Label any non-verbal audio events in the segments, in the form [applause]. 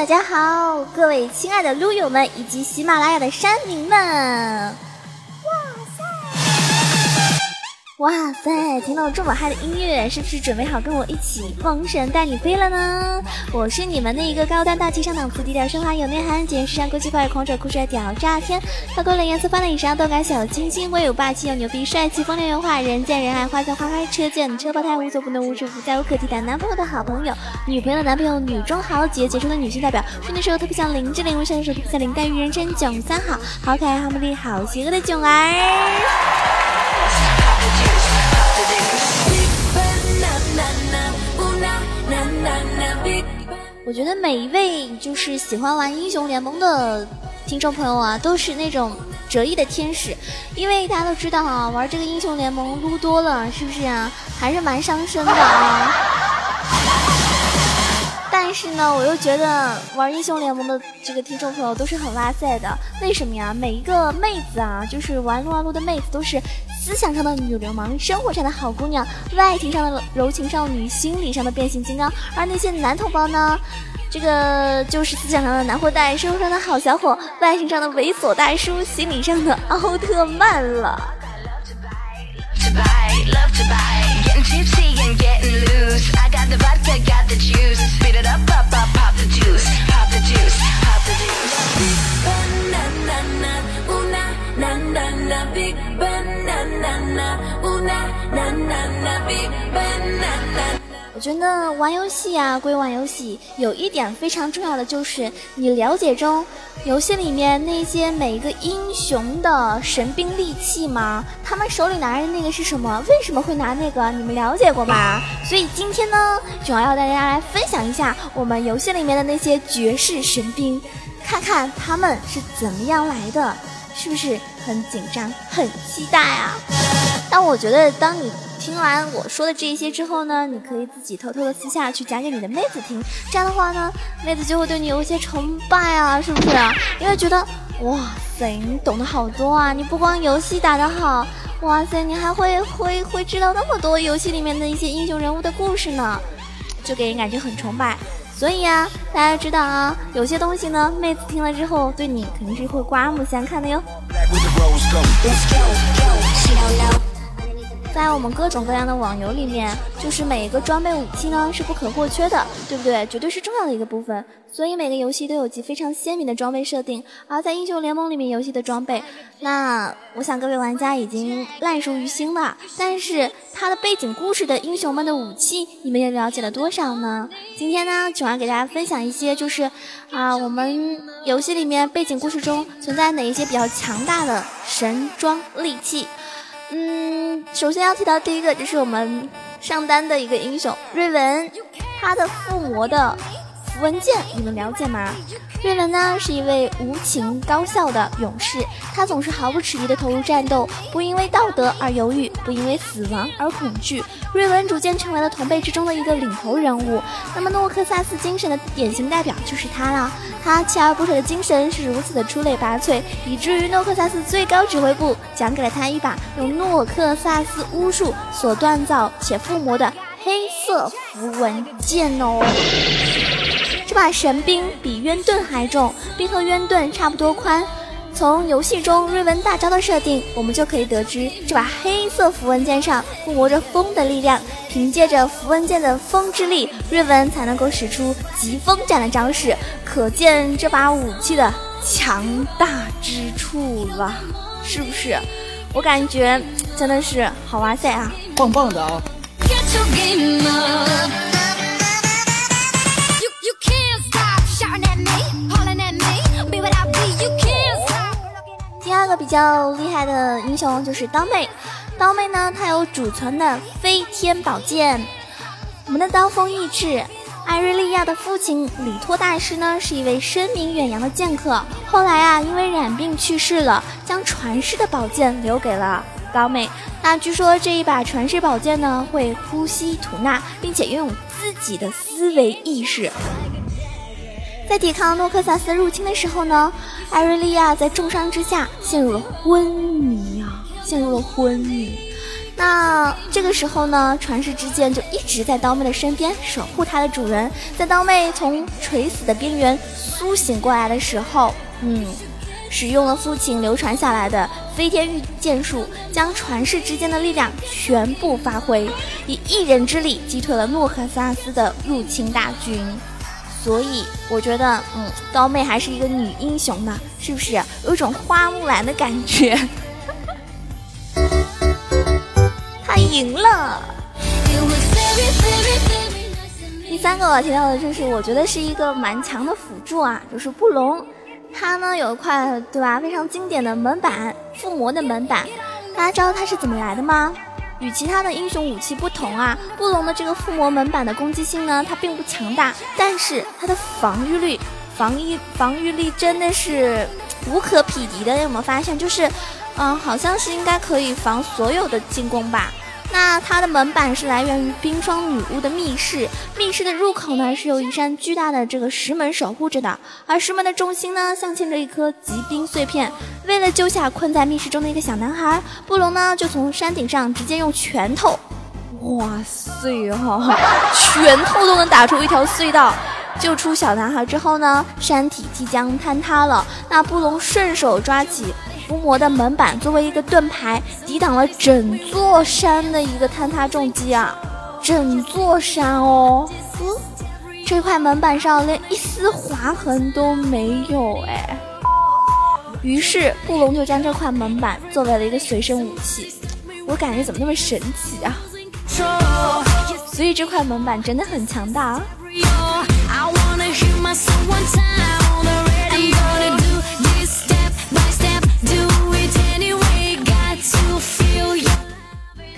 大家好，各位亲爱的撸友们以及喜马拉雅的山民们。哇塞！听到这么嗨的音乐，是不是准备好跟我一起风神带你飞了呢？我是你们的一个高端大气上档次、低调奢华有内涵、简约时尚国际化、狂拽酷帅屌炸天、高冷颜色放在以上动感小清新、威武霸气又牛逼、帅气风流油画、人见人爱、花见花开、车见车爆胎、无所不能、无处不在、无可替代、男朋友的好朋友、女朋友的男朋友、女中豪杰、杰出的女性代表、训的时候特别像林志玲，微笑的时候特别像林黛玉，人称囧三好，好可爱、好美丽、好邪恶的囧儿。我觉得每一位就是喜欢玩英雄联盟的听众朋友啊，都是那种折翼的天使，因为大家都知道啊，玩这个英雄联盟撸多了，是不是啊？还是蛮伤身的啊。但是呢，我又觉得玩英雄联盟的这个听众朋友都是很哇塞的，为什么呀？每一个妹子啊，就是玩撸啊撸的妹子都是。思想上的女流氓，生活上的好姑娘，外形上的柔情少女，心理上的变形金刚。而那些男同胞呢？这个就是思想上的男货代，生活上的好小伙，外形上的猥琐大叔，心理上的奥特曼了。玩游戏啊归玩游戏，有一点非常重要的就是你了解中游戏里面那些每一个英雄的神兵利器吗？他们手里拿着那个是什么？为什么会拿那个？你们了解过吗？所以今天呢，主要要大家来分享一下我们游戏里面的那些绝世神兵，看看他们是怎么样来的。是不是很紧张、很期待啊？但我觉得，当你听完我说的这一些之后呢，你可以自己偷偷的私下去讲给你的妹子听。这样的话呢，妹子就会对你有一些崇拜啊，是不是？因为觉得，哇塞，你懂得好多啊！你不光游戏打得好，哇塞，你还会会会知道那么多游戏里面的一些英雄人物的故事呢，就给人感觉很崇拜。所以啊，大家知道啊，有些东西呢，妹子听了之后，对你肯定是会刮目相看的哟。在我们各种各样的网游里面，就是每一个装备武器呢是不可或缺的，对不对？绝对是重要的一个部分。所以每个游戏都有其非常鲜明的装备设定。而在英雄联盟里面游戏的装备，那我想各位玩家已经烂熟于心了。但是它的背景故事的英雄们的武器，你们又了解了多少呢？今天呢，主要给大家分享一些，就是啊，我们游戏里面背景故事中存在哪一些比较强大的神装利器。嗯，首先要提到第一个就是我们上单的一个英雄瑞文，他的附魔的文件，你们了解吗？瑞文呢是一位无情高效的勇士，他总是毫不迟疑地投入战斗，不因为道德而犹豫，不因为死亡而恐惧。瑞文逐渐成为了同辈之中的一个领头人物。那么诺克萨斯精神的典型代表就是他了。他锲而不舍的精神是如此的出类拔萃，以至于诺克萨斯最高指挥部奖给了他一把用诺克萨斯巫术所锻造且附魔的黑色符文剑哦。这把神兵比渊盾还重，并和渊盾差不多宽。从游戏中瑞文大招的设定，我们就可以得知，这把黑色符文剑上附魔着风的力量。凭借着符文剑的风之力，瑞文才能够使出疾风斩的招式。可见这把武器的强大之处了，是不是？我感觉真的是好哇塞啊，棒棒的啊！比较厉害的英雄就是刀妹，刀妹呢，她有祖传的飞天宝剑。我们的刀锋意志，艾瑞利亚的父亲里托大师呢，是一位声名远扬的剑客，后来啊，因为染病去世了，将传世的宝剑留给了刀妹。那据说这一把传世宝剑呢，会呼吸吐纳，并且拥有自己的思维意识。在抵抗诺克萨斯入侵的时候呢，艾瑞利亚在重伤之下陷入了昏迷啊，陷入了昏迷。那这个时候呢，传世之剑就一直在刀妹的身边守护她的主人。在刀妹从垂死的边缘苏醒过来的时候，嗯，使用了父亲流传下来的飞天御剑术，将传世之剑的力量全部发挥，以一人之力击退了诺克萨斯的入侵大军。所以我觉得，嗯，刀妹还是一个女英雄呢，是不是？有一种花木兰的感觉。[laughs] 她赢了。第三个我提到的就是我觉得是一个蛮强的辅助啊，就是布隆。他呢有一块对吧非常经典的门板，附魔的门板。大家知道它是怎么来的吗？与其他的英雄武器不同啊，布隆的这个附魔门板的攻击性呢，它并不强大，但是它的防御力、防御防御力真的是无可匹敌的。有没有发现？就是，嗯，好像是应该可以防所有的进攻吧。那它的门板是来源于冰霜女巫的密室，密室的入口呢是由一扇巨大的这个石门守护着的，而石门的中心呢镶嵌着一颗极冰碎片。为了救下困在密室中的一个小男孩，布隆呢就从山顶上直接用拳头，哇塞哈，拳头都能打出一条隧道。救出小男孩之后呢，山体即将坍塌了，那布隆顺手抓起。伏魔的门板作为一个盾牌，抵挡了整座山的一个坍塌重击啊！整座山哦，嗯，这块门板上连一丝划痕都没有哎。于是布隆就将这块门板作为了一个随身武器，我感觉怎么那么神奇啊！所以这块门板真的很强大。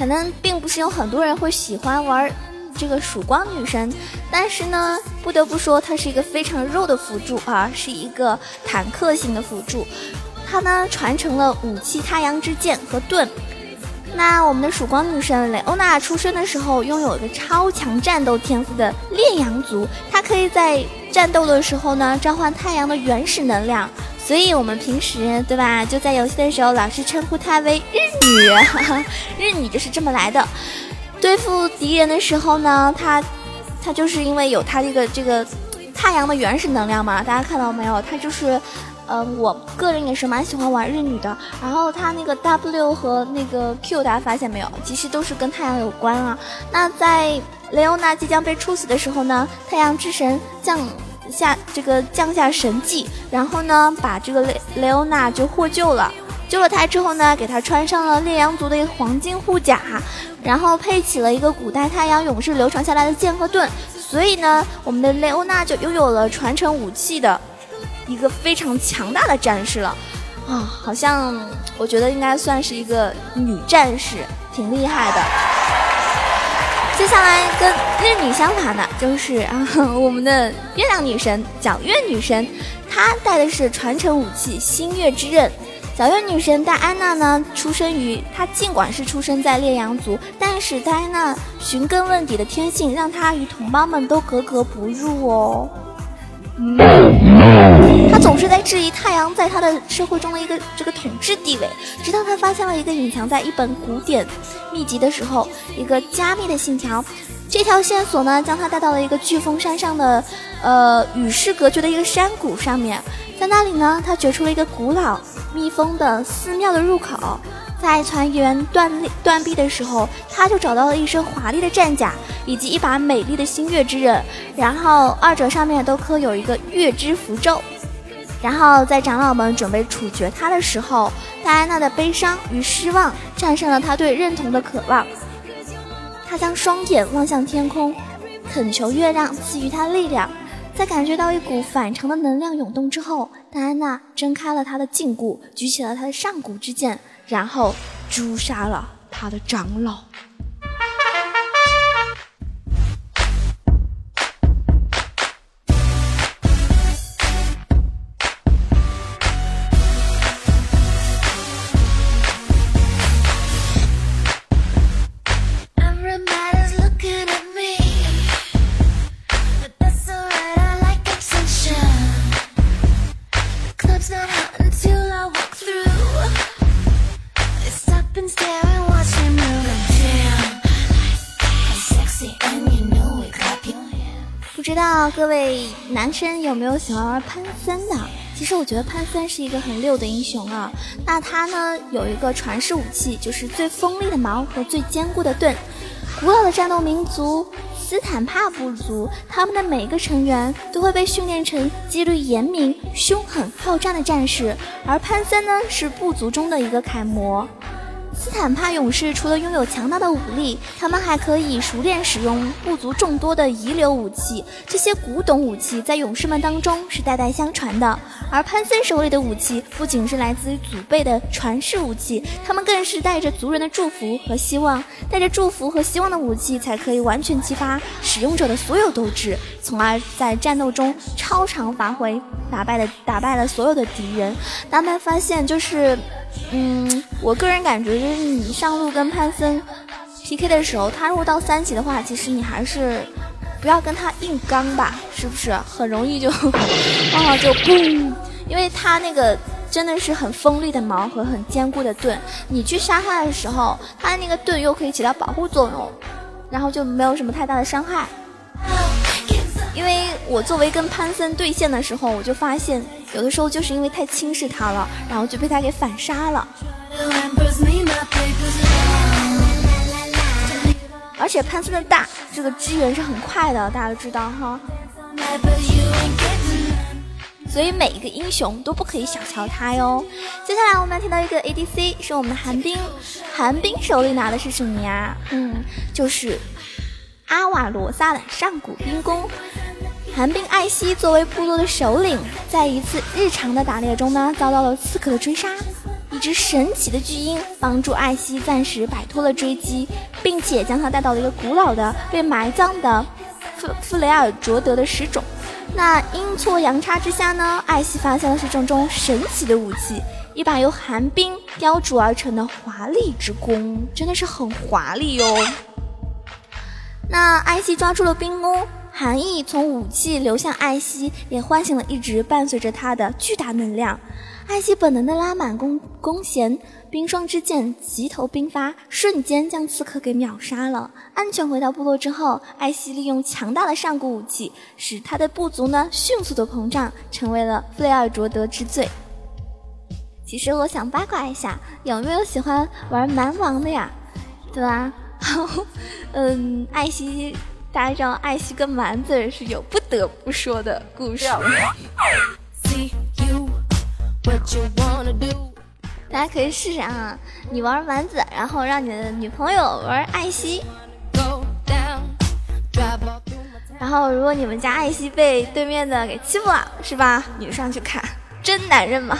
可能并不是有很多人会喜欢玩这个曙光女神，但是呢，不得不说她是一个非常肉的辅助啊，是一个坦克型的辅助。她呢传承了武器太阳之剑和盾。那我们的曙光女神雷欧娜出生的时候拥有一个超强战斗天赋的烈阳族，她可以在战斗的时候呢召唤太阳的原始能量。所以，我们平时对吧，就在游戏的时候，老是称呼它为日女，日女就是这么来的。对付敌人的时候呢，它，它就是因为有它这个这个太阳的原始能量嘛，大家看到没有？它就是，嗯，我个人也是蛮喜欢玩日女的。然后她那个 W 和那个 Q，大家发现没有？其实都是跟太阳有关啊。那在雷欧娜即将被处死的时候呢，太阳之神降。下这个降下神迹，然后呢，把这个雷雷欧娜就获救了。救了她之后呢，给她穿上了烈阳族的一个黄金护甲，然后配起了一个古代太阳勇士流传下来的剑和盾。所以呢，我们的雷欧娜就拥有了传承武器的一个非常强大的战士了。啊，好像我觉得应该算是一个女战士，挺厉害的。接下来跟日女相反的就是啊，[laughs] 我们的月亮女神皎月女神，她带的是传承武器星月之刃。皎月女神戴安娜呢，出生于她尽管是出生在烈阳族，但是戴安娜寻根问底的天性，让她与同胞们都格格不入哦。嗯总是在质疑太阳在他的社会中的一个这个统治地位，直到他发现了一个隐藏在一本古典秘籍的时候，一个加密的信条。这条线索呢，将他带到了一个飓风山上的，呃，与世隔绝的一个山谷上面，在那里呢，他掘出了一个古老密封的寺庙的入口。在船员断断臂的时候，他就找到了一身华丽的战甲，以及一把美丽的星月之刃，然后二者上面都刻有一个月之符咒。然后在长老们准备处决他的时候，戴安娜的悲伤与失望战胜了他对认同的渴望。他将双眼望向天空，恳求月亮赐予他力量。在感觉到一股反常的能量涌动之后，戴安娜挣开了他的禁锢，举起了他的上古之剑。然后诛杀了他的长老。it's not until i work through. Watching Damn, i'm sexy and you know copylets 不知道各位男生有没有喜欢玩潘森的其实我觉得潘森是一个很六的英雄啊。那他呢有一个传世武器就是最锋利的矛和最坚固的盾。古老的战斗民族斯坦帕部族，他们的每个成员都会被训练成纪律严明、凶狠好战的战士，而潘森呢是部族中的一个楷模。斯坦帕勇士除了拥有强大的武力，他们还可以熟练使用部族众多的遗留武器。这些古董武器在勇士们当中是代代相传的。而潘森手里的武器不仅是来自于祖辈的传世武器，他们更是带着族人的祝福和希望。带着祝福和希望的武器，才可以完全激发使用者的所有斗志，从而在战斗中超常发挥，打败了打败了所有的敌人。当他发现就是。嗯，我个人感觉就是你上路跟潘森 PK 的时候，他如果到三级的话，其实你还是不要跟他硬刚吧，是不是？很容易就 [laughs] 啊就嘣，因为他那个真的是很锋利的矛和很坚固的盾，你去杀他的时候，他的那个盾又可以起到保护作用，然后就没有什么太大的伤害。因为我作为跟潘森对线的时候，我就发现有的时候就是因为太轻视他了，然后就被他给反杀了。而且潘森的大这个支援是很快的，大家都知道哈。所以每一个英雄都不可以小瞧他哟。接下来我们要听到一个 ADC，是我们的寒冰，寒冰手里拿的是什么呀？嗯，就是。阿瓦罗萨的上古冰弓，寒冰艾希作为部落的首领，在一次日常的打猎中呢，遭到了刺客的追杀。一只神奇的巨鹰帮助艾希暂时摆脱了追击，并且将他带到了一个古老的被埋葬的弗弗雷尔卓德的石冢。那阴错阳差之下呢，艾希发现了石冢中神奇的武器，一把由寒冰雕琢而成的华丽之弓，真的是很华丽哟。那艾希抓住了冰弓，寒意从武器流向艾希，也唤醒了一直伴随着他的巨大能量。艾希本能的拉满弓弓弦，冰霜之剑急头冰发，瞬间将刺客给秒杀了。安全回到部落之后，艾希利用强大的上古武器，使他的部族呢迅速的膨胀，成为了弗雷尔卓德之最。其实我想八卦一下，有没有喜欢玩蛮王的呀？对吧？[laughs] 嗯，艾希，大家知道艾希跟蛮子是有不得不说的故事。大家可以试试啊，你玩蛮子，然后让你的女朋友玩艾希。然后如果你们家艾希被对面的给欺负了，是吧？你上去看，真男人嘛。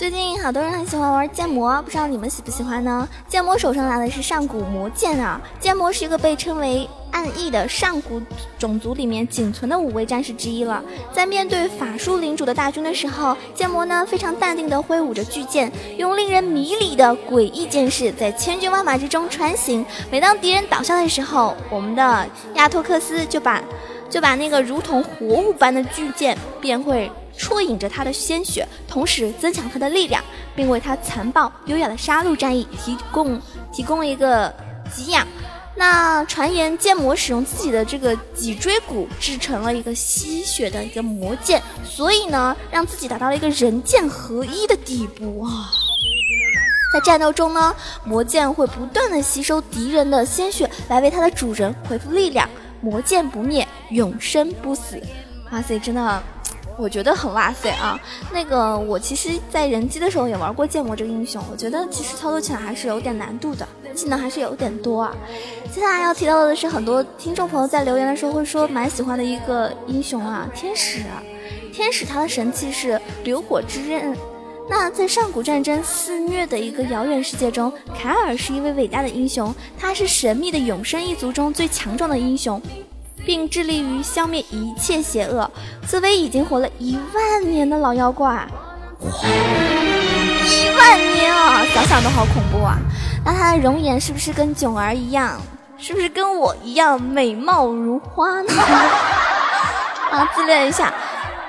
最近好多人很喜欢玩剑魔，不知道你们喜不喜欢呢？剑魔手上拿的是上古魔剑啊！剑魔是一个被称为暗翼的上古种族里面仅存的五位战士之一了。在面对法术领主的大军的时候，剑魔呢非常淡定地挥舞着巨剑，用令人迷离的诡异剑势在千军万马之中穿行。每当敌人倒下的时候，我们的亚托克斯就把就把那个如同活物般的巨剑便会。啜饮着他的鲜血，同时增强他的力量，并为他残暴优雅的杀戮战役提供提供一个给养。那传言剑魔使用自己的这个脊椎骨制成了一个吸血的一个魔剑，所以呢，让自己达到了一个人剑合一的地步啊！在战斗中呢，魔剑会不断的吸收敌人的鲜血，来为他的主人恢复力量。魔剑不灭，永生不死。哇塞，真的。我觉得很哇塞啊！那个我其实，在人机的时候也玩过剑魔这个英雄，我觉得其实操作起来还是有点难度的，技能还是有点多啊。接下来要提到的是，很多听众朋友在留言的时候会说蛮喜欢的一个英雄啊，天使。天使他的神器是流火之刃。那在上古战争肆虐的一个遥远世界中，凯尔是一位伟大的英雄，他是神秘的永生一族中最强壮的英雄。并致力于消灭一切邪恶。紫薇已经活了一万年的老妖怪，一万年啊！想想都好恐怖啊！那她的容颜是不是跟囧儿一样？是不是跟我一样美貌如花呢？[laughs] 啊，自恋一下。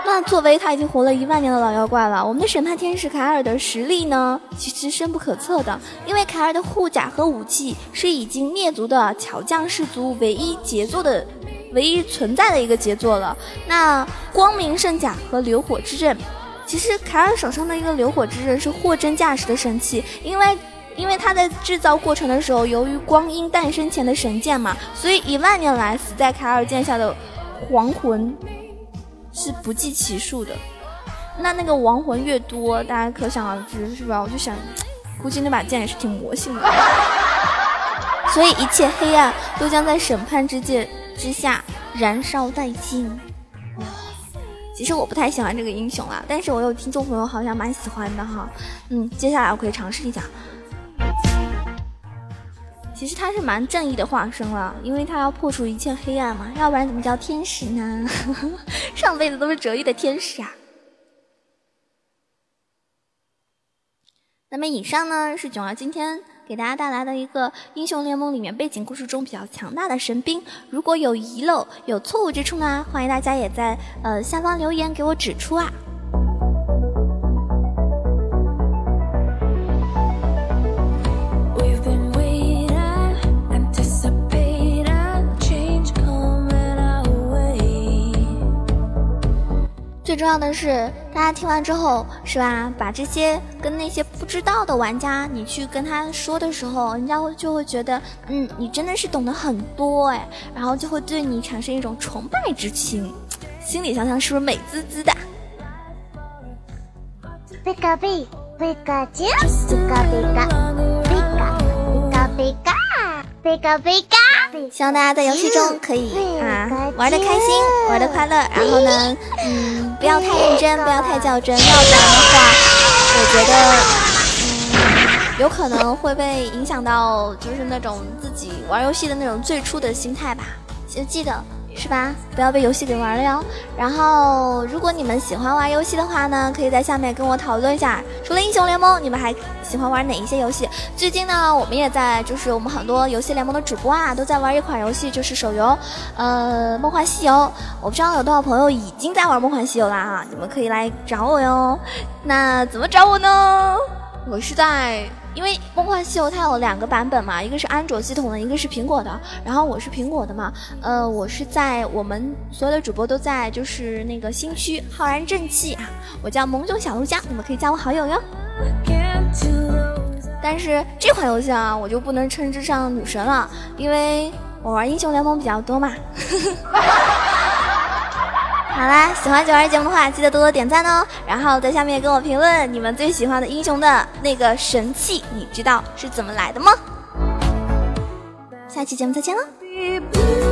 那作为他已经活了一万年的老妖怪了，我们的审判天使凯尔的实力呢，其实深不可测的。因为凯尔的护甲和武器是已经灭族的巧匠氏族唯一杰作的、唯一存在的一个杰作了。那光明圣甲和流火之刃，其实凯尔手上的一个流火之刃是货真价实的神器，因为因为他在制造过程的时候，由于光阴诞生前的神剑嘛，所以一万年来死在凯尔剑下的亡魂。是不计其数的，那那个亡魂越多，大家可想而知，是吧？我就想，[tsk] 估计那把剑也是挺魔性的。[laughs] 所以一切黑暗都将在审判之剑之下燃烧殆尽。其实我不太喜欢这个英雄啊，但是我有听众朋友好像蛮喜欢的哈。嗯，接下来我可以尝试一下。其实他是蛮正义的化身了，因为他要破除一切黑暗嘛，要不然怎么叫天使呢？[laughs] 上辈子都是折翼的天使啊。那么以上呢是囧儿今天给大家带来的一个英雄联盟里面背景故事中比较强大的神兵。如果有遗漏、有错误之处呢，欢迎大家也在呃下方留言给我指出啊。最重要的是，大家听完之后，是吧？把这些跟那些不知道的玩家，你去跟他说的时候，人家会就会觉得，嗯，你真的是懂得很多哎，然后就会对你产生一种崇拜之情，心里想想是不是美滋滋的？贝卡贝，贝卡啾，贝卡贝卡，贝卡贝卡贝卡，贝卡贝卡。希望大家在游戏中可以啊玩的开心，玩的快乐，然后呢，嗯，不要太认真，不要太较真，要不然的话，我觉得，嗯，有可能会被影响到，就是那种自己玩游戏的那种最初的心态吧。就记得。是吧？不要被游戏给玩了哟。然后，如果你们喜欢玩游戏的话呢，可以在下面跟我讨论一下。除了英雄联盟，你们还喜欢玩哪一些游戏？最近呢，我们也在，就是我们很多游戏联盟的主播啊，都在玩一款游戏，就是手游，呃，梦幻西游。我不知道有多少朋友已经在玩梦幻西游了啊，你们可以来找我哟。那怎么找我呢？我是在。因为梦幻西游它有两个版本嘛，一个是安卓系统的，一个是苹果的。然后我是苹果的嘛，呃，我是在我们所有的主播都在，就是那个新区浩然正气啊，我叫萌种小鹿酱，你们可以加我好友哟。但是这款游戏啊，我就不能称之上女神了，因为我玩英雄联盟比较多嘛。[laughs] 好啦，喜欢九儿节目的话，记得多多点赞哦。然后在下面跟我评论你们最喜欢的英雄的那个神器，你知道是怎么来的吗？下期节目再见喽。